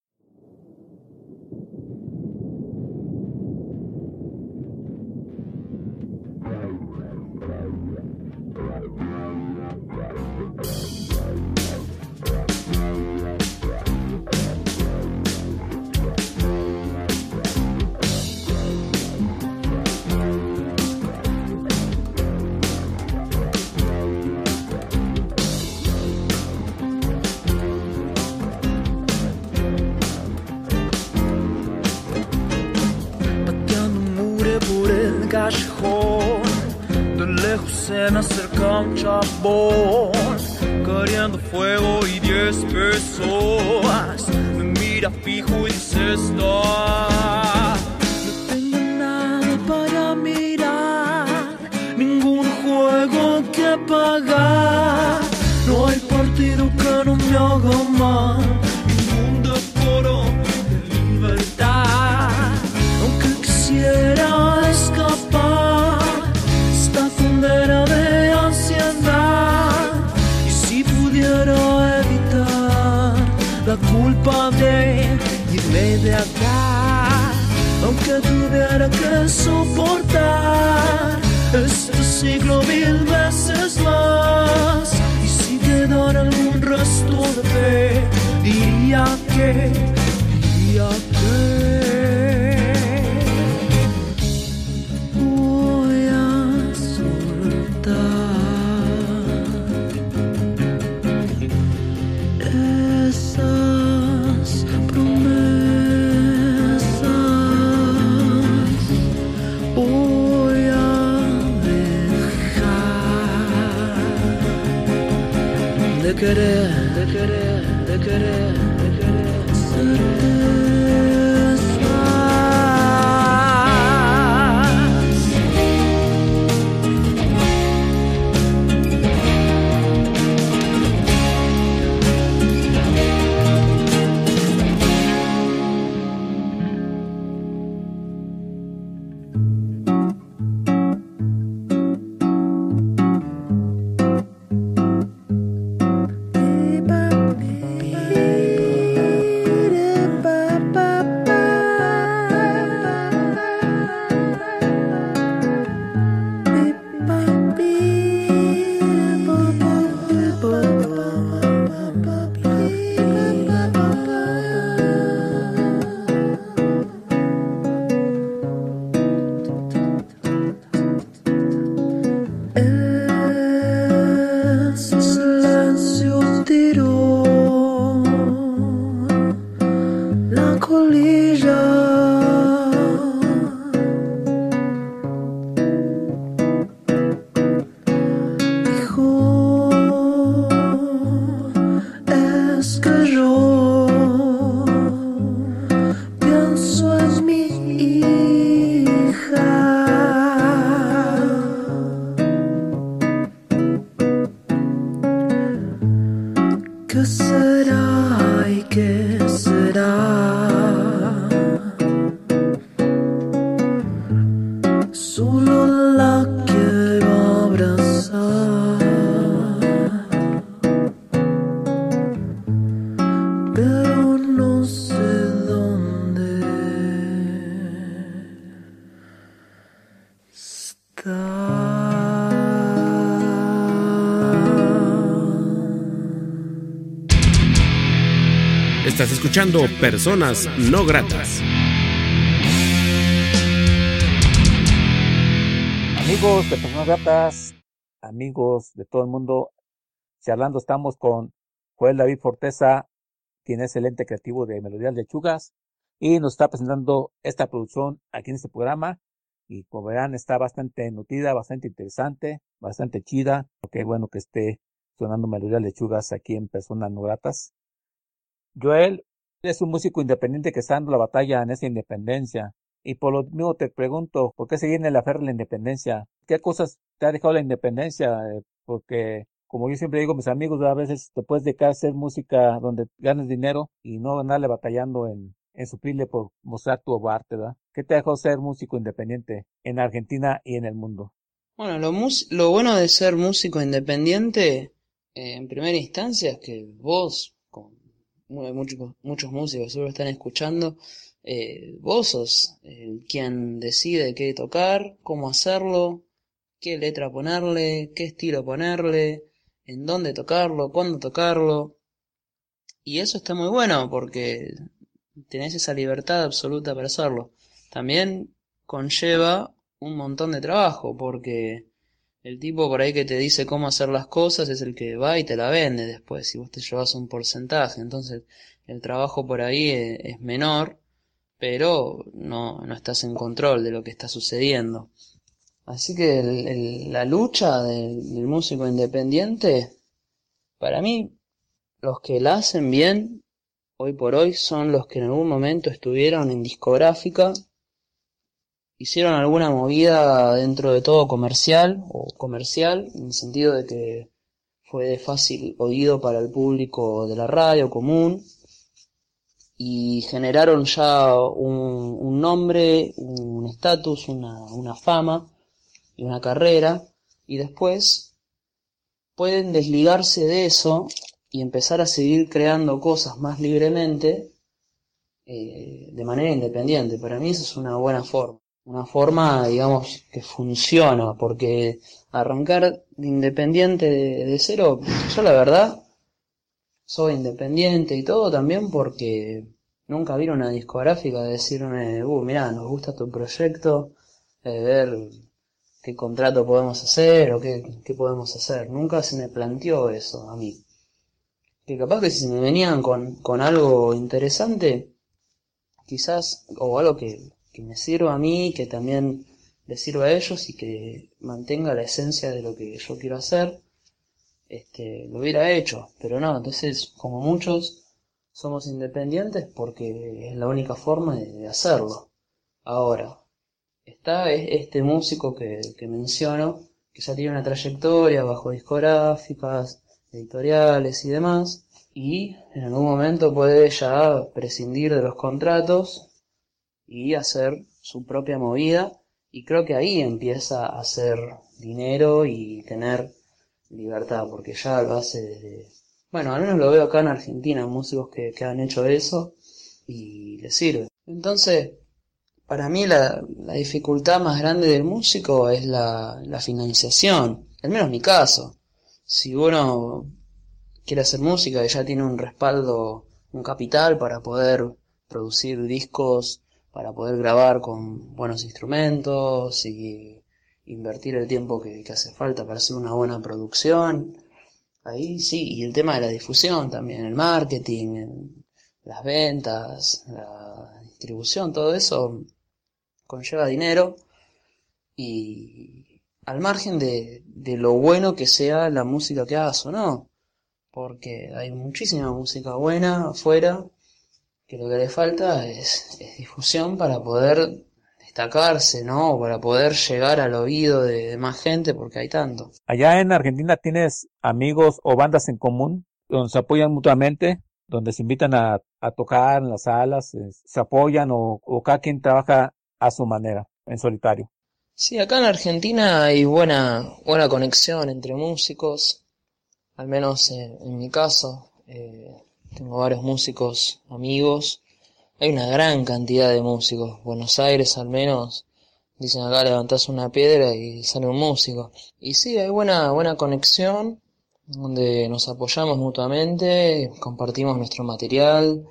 Voy a dejar de querer, de querer, de querer, Estás escuchando Personas No Gratas. Amigos de Personas Gratas, amigos de todo el mundo, charlando estamos con Joel David Forteza, quien es el ente creativo de Melodías Lechugas, y nos está presentando esta producción aquí en este programa. Y como verán, está bastante nutrida, bastante interesante, bastante chida. Qué bueno que esté sonando Melodías Lechugas aquí en Personas No Gratas. Joel es un músico independiente que está dando la batalla en esta independencia. Y por lo mismo te pregunto, ¿por qué se viene la ferra de la independencia? ¿Qué cosas te ha dejado la independencia? Eh, Porque, como yo siempre digo mis amigos, a veces te puedes dedicar a hacer música donde ganes dinero y no andarle batallando en, en suplirle por mostrar tu arte, ¿verdad? ¿Qué te dejó ser músico independiente en Argentina y en el mundo? Bueno, lo, mus- lo bueno de ser músico independiente, eh, en primera instancia, es que vos, muchos, muchos músicos seguro están escuchando, eh, vos sos quien decide qué tocar, cómo hacerlo, qué letra ponerle, qué estilo ponerle, en dónde tocarlo, cuándo tocarlo. Y eso está muy bueno porque tenés esa libertad absoluta para hacerlo. También conlleva un montón de trabajo porque el tipo por ahí que te dice cómo hacer las cosas es el que va y te la vende después y vos te llevas un porcentaje. Entonces el trabajo por ahí es, es menor, pero no, no estás en control de lo que está sucediendo. Así que el- el- la lucha del, del músico independiente, para mí, los que la hacen bien, hoy por hoy, son los que en algún momento estuvieron en discográfica, hicieron alguna movida dentro de todo comercial, o comercial, en el sentido de que fue de fácil oído para el público de la radio común, y generaron ya un, nombre, un estatus, una, una fama y una carrera, y después pueden desligarse de eso y empezar a seguir creando cosas más libremente eh, de manera independiente. Para mí eso es una buena forma. Una forma, digamos, que funciona, porque arrancar de independiente de, de cero, yo la verdad, soy independiente y todo también porque nunca vino una discográfica a decirme, uh, mirá, nos gusta tu proyecto, eh, ver qué contrato podemos hacer o qué, qué podemos hacer. Nunca se me planteó eso a mí. Que capaz que si me venían con, con algo interesante, quizás, o algo que, que me sirva a mí, que también le sirva a ellos y que mantenga la esencia de lo que yo quiero hacer, este, lo hubiera hecho. Pero no, entonces, como muchos, somos independientes porque es la única forma de, hacerlo. Ahora, está es- este músico que, que menciono, que ya tiene una trayectoria bajo discográficas, editoriales y demás, y en algún momento puede ya prescindir de los contratos y hacer su propia movida, y creo que ahí empieza a hacer dinero y tener libertad, porque ya lo hace desde... Bueno, al menos lo veo acá en Argentina, músicos que, que han hecho eso y les sirve. Entonces, para mí la, la dificultad más grande del músico es la, la financiación, al menos mi caso. Si uno quiere hacer música y ya tiene un respaldo, un capital para poder producir discos, para poder grabar con buenos instrumentos y invertir el tiempo que, hace falta para hacer una buena producción, ahí sí, y el tema de la difusión también, el marketing, las ventas, la distribución, todo eso conlleva dinero y al margen de, de lo bueno que sea la música que hagas o no, porque hay muchísima música buena afuera que lo que le falta es, es difusión para poder destacarse, ¿no? Para poder llegar al oído de, de más gente porque hay tanto. Allá en Argentina tienes amigos o bandas en común donde se apoyan mutuamente, donde se invitan a, a tocar en las salas, eh, se apoyan o, o cada quien trabaja a su manera, en solitario. Sí, acá en Argentina hay buena, buena conexión entre músicos, al menos en mi caso, eh, tengo varios músicos amigos, hay una gran cantidad de músicos, Buenos Aires al menos, dicen acá levantás una piedra y sale un músico, y sí, hay buena, buena conexión, donde nos apoyamos mutuamente, compartimos nuestro material,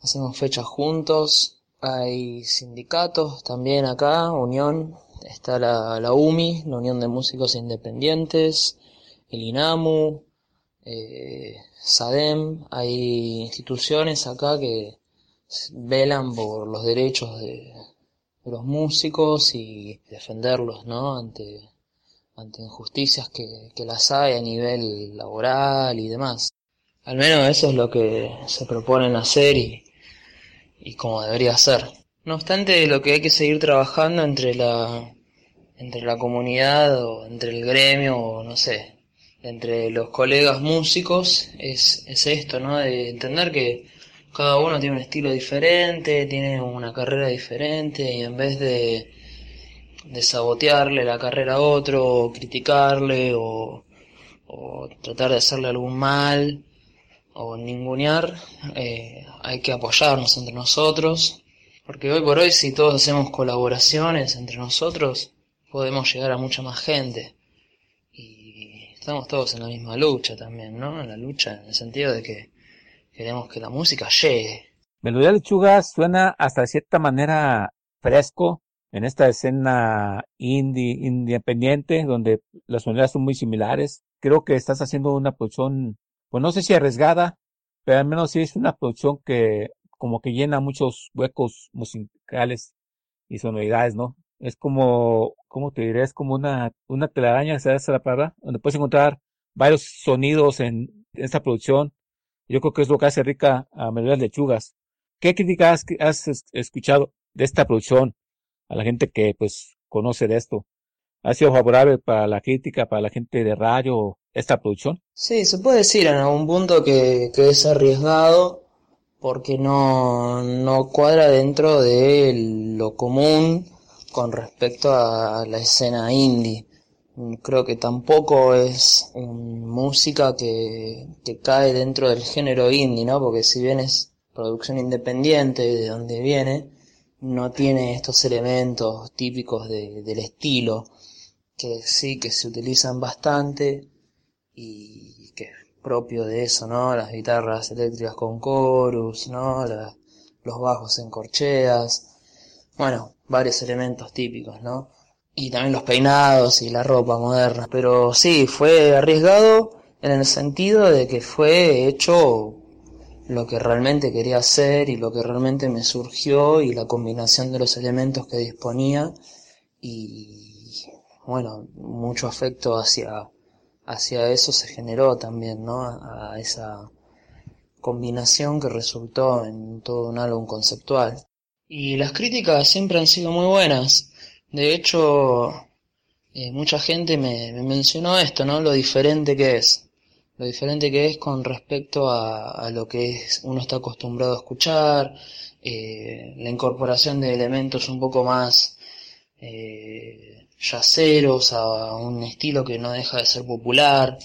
hacemos fechas juntos, hay sindicatos también acá, unión, está la, la UMI, la Unión de Músicos Independientes, el INAMU, eh, SADEM, hay instituciones acá que velan por los derechos de, los músicos y defenderlos, ¿no? Ante, ante injusticias que, que las hay a nivel laboral y demás. Al menos eso es lo que se proponen hacer y, y como debería ser. No obstante, lo que hay que seguir trabajando entre la entre la comunidad o entre el gremio o no sé, entre los colegas músicos es, es esto, ¿no? De entender que cada uno tiene un estilo diferente, tiene una carrera diferente y en vez de de sabotearle la carrera a otro, o criticarle, o, tratar de hacerle algún mal, o ningunear, eh, hay que apoyarnos entre nosotros, porque hoy por hoy si todos hacemos colaboraciones entre nosotros, podemos llegar a mucha más gente. Estamos todos en la misma lucha también, ¿no? En la lucha, en el sentido de que queremos que la música llegue. Melodía Lechuga suena hasta de cierta manera fresco en esta escena indie, independiente, donde las sonoridades son muy similares. Creo que estás haciendo una producción, pues no sé si arriesgada, pero al menos sí es una producción que como que llena muchos huecos musicales y sonoridades, ¿no? Es como, ¿cómo te diré? Es como una, una telaraña, ¿sabes la palabra? Donde puedes encontrar varios sonidos en esta producción. Yo creo que es lo que hace rica a Melodías Lechugas. ¿Qué críticas has, has escuchado de esta producción a la gente que pues conoce de esto? ¿Ha sido favorable para la crítica, para la gente de radio, esta producción? Sí, se puede decir en algún punto que, que es arriesgado porque no, no cuadra dentro de lo común con respecto a la escena indie. Creo que tampoco es música que, cae dentro del género indie, ¿no? Porque si bien es producción independiente de donde viene, no tiene estos elementos típicos de, del estilo, que sí que se utilizan bastante y que es propio de eso, ¿no? Las guitarras eléctricas con chorus, ¿no? Los bajos en corcheas, bueno, varios elementos típicos, ¿no? Y también los peinados y la ropa moderna. Pero sí, fue arriesgado en el sentido de que fue hecho lo que realmente quería hacer y lo que realmente me surgió y la combinación de los elementos que disponía y bueno, mucho afecto hacia, hacia eso se generó también, ¿no? A, a esa combinación que resultó en todo un álbum conceptual. Y las críticas siempre han sido muy buenas. De hecho, eh, mucha gente me, me mencionó esto, ¿no? Lo diferente que es. Lo diferente que es con respecto a, lo que es, uno está acostumbrado a escuchar, eh, la incorporación de elementos un poco más eh, yaceros a un estilo que no deja de ser popular,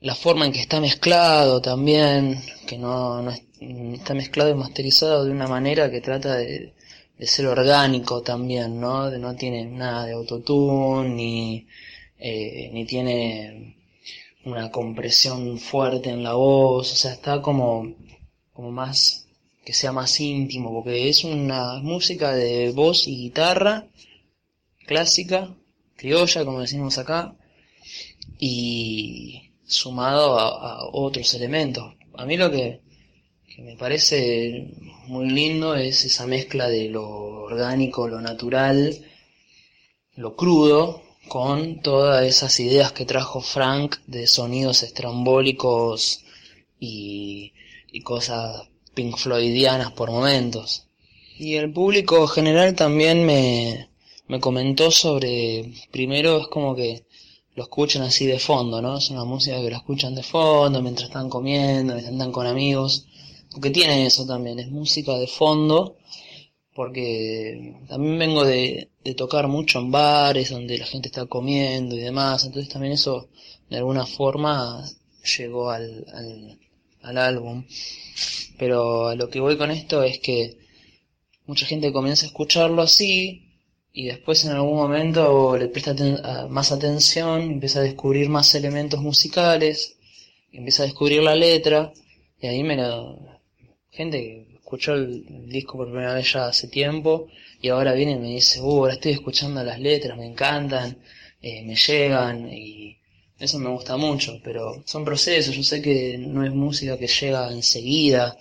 la forma en que está mezclado también, que no, no es- está mezclado y masterizado de una manera que trata de, de ser orgánico también, ¿no? De, no tiene nada de autotune, ni, eh, ni tiene una compresión fuerte en la voz, o sea, está como, como más, que sea más íntimo, porque es una música de voz y guitarra clásica, criolla, como decimos acá, y sumado a, otros elementos. A mí lo que, que me parece muy lindo es esa mezcla de lo orgánico, lo natural, lo crudo, con todas esas ideas que trajo Frank de sonidos estrambólicos y, y cosas Pink Floydianas por momentos. Y el público general también me, me comentó sobre, primero es como que lo escuchan así de fondo, ¿no? Es una música que lo escuchan de fondo mientras están comiendo, mientras están con amigos, porque tiene eso también, es música de fondo, porque también vengo de, de tocar mucho en bares donde la gente está comiendo y demás, entonces también eso de alguna forma llegó al, al, al álbum. Pero a lo que voy con esto es que mucha gente comienza a escucharlo así y después en algún momento le presta más atención, empieza a descubrir más elementos musicales, empieza a descubrir la letra y ahí me lo... gente que escuchó el, el disco por primera vez ya hace tiempo y ahora viene y me dice, uh, ahora estoy escuchando las letras, me encantan, eh, me llegan y eso me gusta mucho, pero son procesos, yo sé que no es música que llega enseguida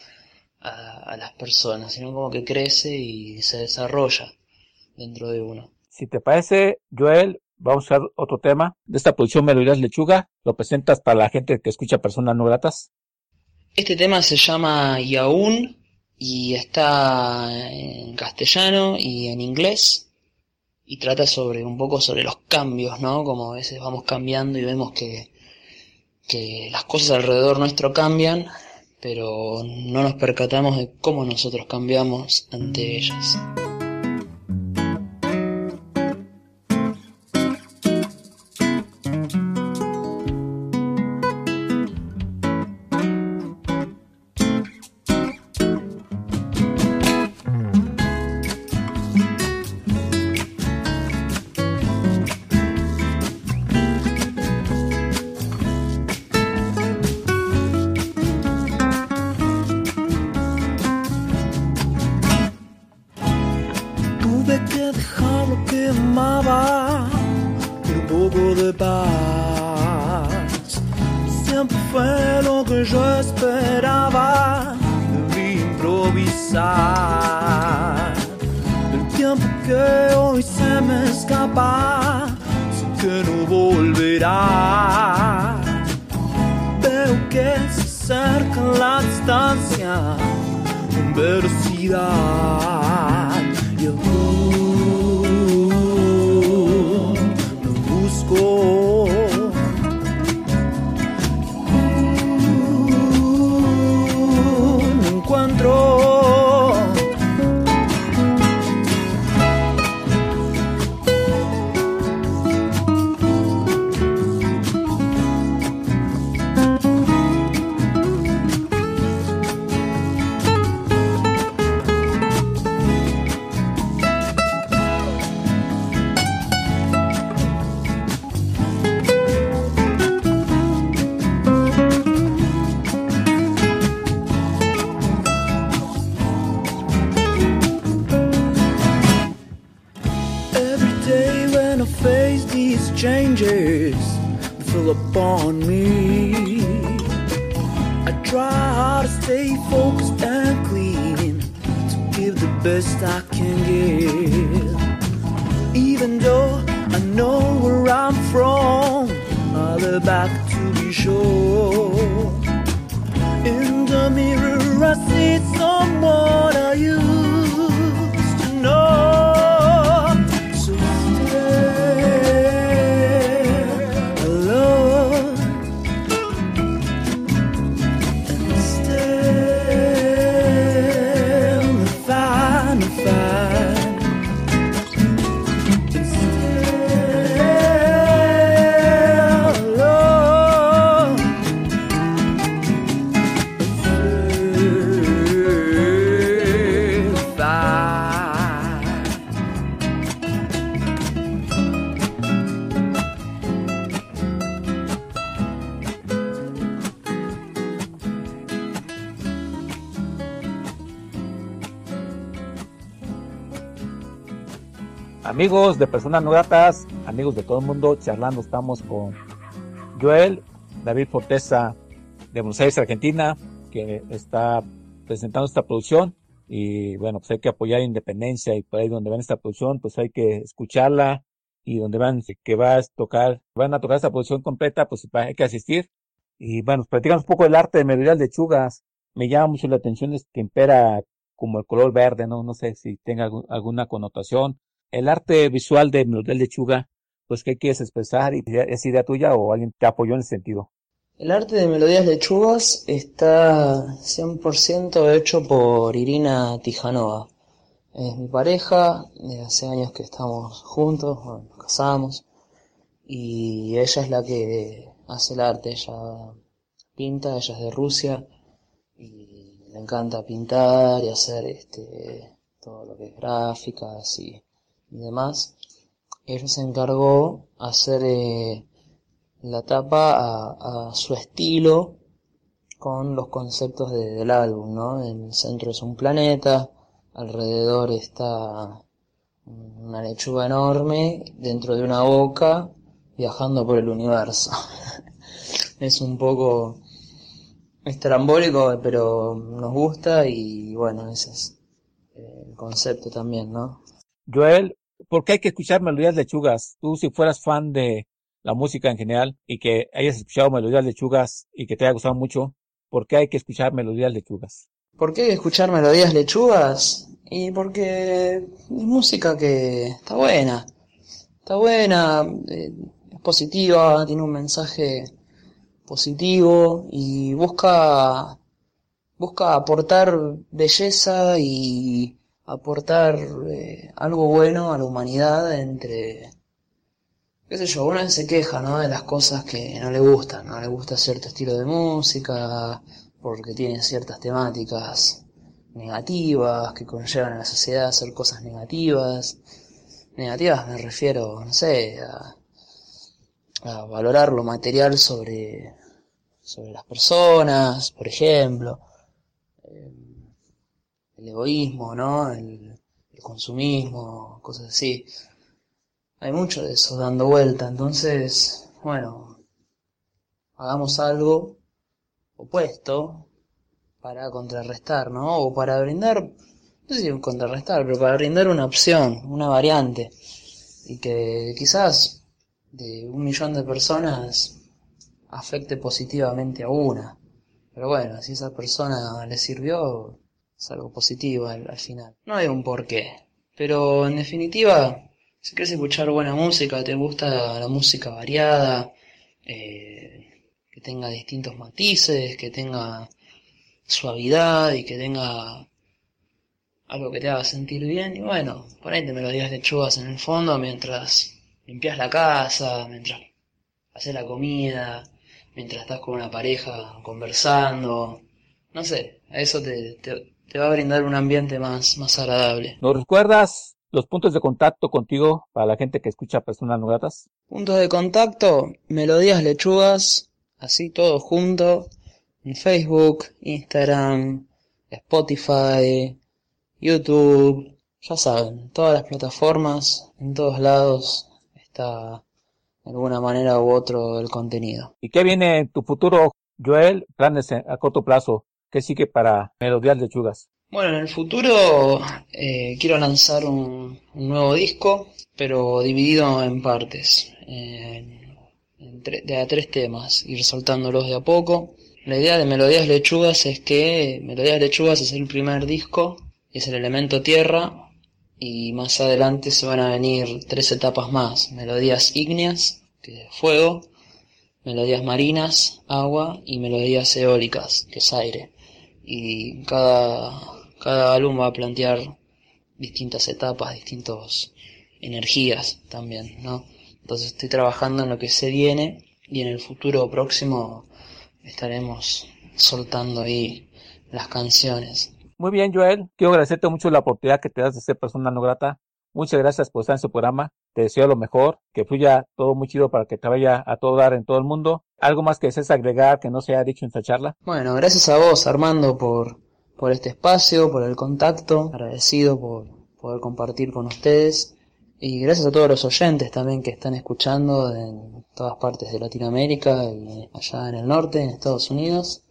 a, a las personas, sino como que crece y se desarrolla dentro de uno. Si te parece, Joel, vamos a usar otro tema de esta producción Melodías Lechuga. Lo presentas para la gente que escucha personas no gratas. Este tema se llama Yaún y está en castellano y en inglés y trata sobre un poco sobre los cambios, ¿no? Como a veces vamos cambiando y vemos que, que las cosas alrededor nuestro cambian, pero no nos percatamos de cómo nosotros cambiamos ante ellas. Changes that upon me, I try hard to stay focused and clean to give the best I can give. Even though I know where I'm from, I look back to be sure. In the mirror, I see someone I used Amigos de personas no gratas, amigos de todo el mundo, charlando estamos con Joel, David Forteza de Buenos Aires, Argentina, que está presentando esta producción. Y bueno, pues hay que apoyar Independencia y por ahí donde ven esta producción, pues hay que escucharla y donde van que va a tocar, van a tocar esta producción completa, pues hay que asistir. Y bueno, platicamos un poco del arte de melodías lechugas. Me llama mucho la atención es que impera como el color verde, ¿no? Sé si tenga alguna connotación. El arte visual de melodías lechuga, pues ¿qué quieres expresar? ¿Y ¿Es idea tuya o alguien te apoyó en ese sentido? El arte de Melodías Lechugas está 100% hecho por Irina Tijanova. Es mi pareja, hace años que estamos juntos, bueno, nos casamos, y ella es la que hace el arte, ella pinta, ella es de Rusia, y le encanta pintar y hacer este todo lo que es gráficas y, y demás. Ella se encargó hacer eh, la tapa a, su estilo con los conceptos de- del álbum, ¿no? El centro es un planeta, alrededor está una lechuga enorme dentro de una boca viajando por el universo. es un poco estrambólico, pero nos gusta y bueno, ese es eh, el concepto también, ¿no? Joel, ¿por qué hay que escuchar melodías lechugas? Tú si fueras fan de la música en general y que hayas escuchado melodías lechugas y que te haya gustado mucho, ¿por qué hay que escuchar melodías lechugas? ¿Por qué escuchar melodías lechugas? Y porque es música que está buena. Está buena, eh, es positiva, tiene un mensaje positivo y busca busca aportar belleza y aportar eh, algo bueno a la humanidad entre qué sé yo, uno se queja, ¿no? de las cosas que no le gustan, no le gusta cierto estilo de música, porque tiene ciertas temáticas negativas que conllevan a la sociedad a hacer cosas negativas. Negativas me refiero, no sé, a, a valorar lo material sobre, sobre las personas, por ejemplo. El egoísmo, ¿no? El, el consumismo, cosas así. Hay mucho de eso dando vuelta, entonces, bueno, hagamos algo opuesto, para contrarrestar, ¿no? O para brindar, no sé si contrarrestar, pero para brindar una opción, una variante. Y que quizás de un millón de personas afecte positivamente a una. Pero bueno, si esa persona le sirvió, es algo positivo al, al final. No hay un porqué. Pero en definitiva, si quieres escuchar buena música, te gusta la música variada, eh, que tenga distintos matices, que tenga suavidad y que tenga algo que te haga sentir bien, y bueno, ponete melodías lechugas en el fondo mientras limpias la casa, mientras haces la comida, mientras estás con una pareja conversando, no sé, a eso te, te va a brindar un ambiente más, más agradable. ¿Nos recuerdas los puntos de contacto contigo para la gente que escucha Personas No Gratas? Puntos de contacto, Melodías Lechugas, así todo junto, en Facebook, Instagram, Spotify, YouTube, ya saben, todas las plataformas, en todos lados está de alguna manera u otro el contenido. ¿Y qué viene en tu futuro, Joel? Planes a corto plazo. ¿Qué sigue para Melodías Lechugas? Bueno, en el futuro eh, quiero lanzar un, nuevo disco, pero dividido en partes, en de a tres temas, ir soltándolos de a poco. La idea de Melodías Lechugas es que Melodías Lechugas es el primer disco, es el elemento tierra, y más adelante se van a venir tres etapas más, Melodías ígneas, que es fuego, Melodías marinas, agua, y Melodías eólicas, que es aire. Y cada cada álbum va a plantear distintas etapas, distintas energías también, ¿no? Entonces estoy trabajando en lo que se viene y en el futuro próximo estaremos soltando ahí las canciones. Muy bien, Joel. Quiero agradecerte mucho la oportunidad que te das de ser persona no grata. Muchas gracias por estar en su programa. Te deseo lo mejor, que fluya todo muy chido para que te vaya a todo dar en todo el mundo. ¿Algo más que desees agregar que no se haya dicho en esta charla? Bueno, gracias a vos, Armando, por, por este espacio, por el contacto, agradecido por poder compartir con ustedes y gracias a todos los oyentes también que están escuchando en todas partes de Latinoamérica y allá en el norte, en Estados Unidos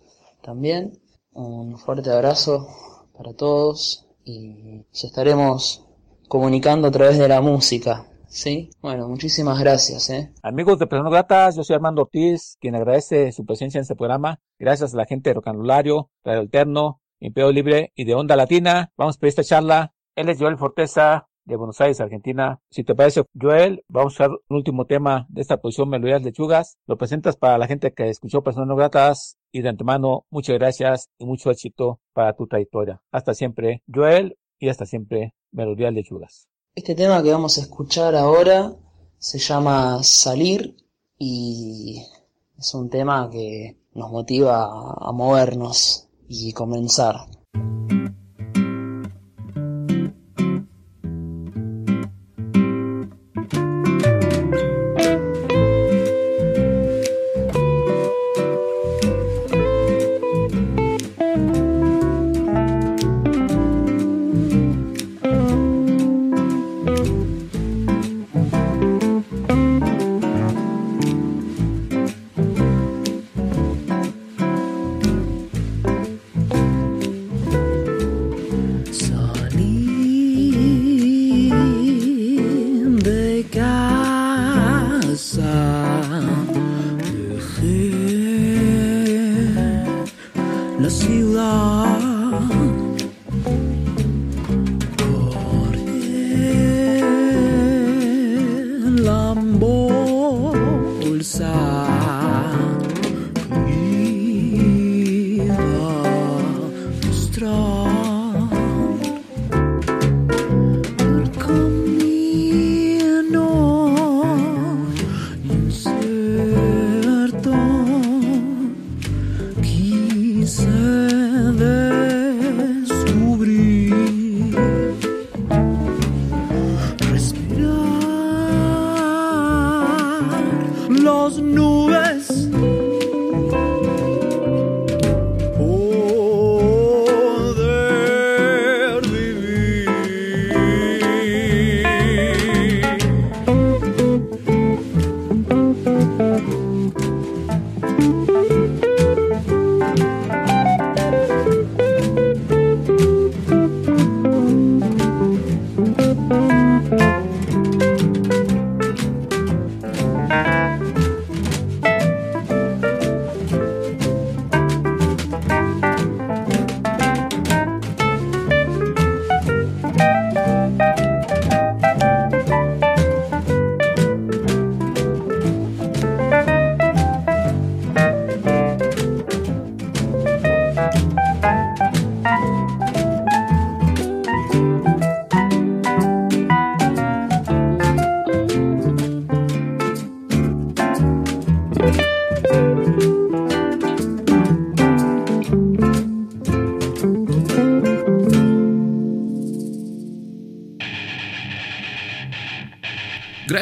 también. Un fuerte abrazo para todos y nos estaremos comunicando a través de la música. ¿Sí? Bueno, muchísimas gracias, ¿eh? Amigos de Personas Gratas, yo soy Armando Ortiz, quien agradece su presencia en este programa. Gracias a la gente de Rocanulario, Radio Alterno, Imperio Libre y de Onda Latina. Vamos por esta charla. Él es Joel Forteza de Buenos Aires, Argentina. Si te parece, Joel, vamos a usar un último tema de esta posición, Melodías Lechugas. Lo presentas para la gente que escuchó Personas Gratas y de antemano, muchas gracias y mucho éxito para tu trayectoria. Hasta siempre, Joel, y hasta siempre, Melodías Lechugas. Este tema que vamos a escuchar ahora se llama Salir y es un tema que nos motiva a movernos y comenzar.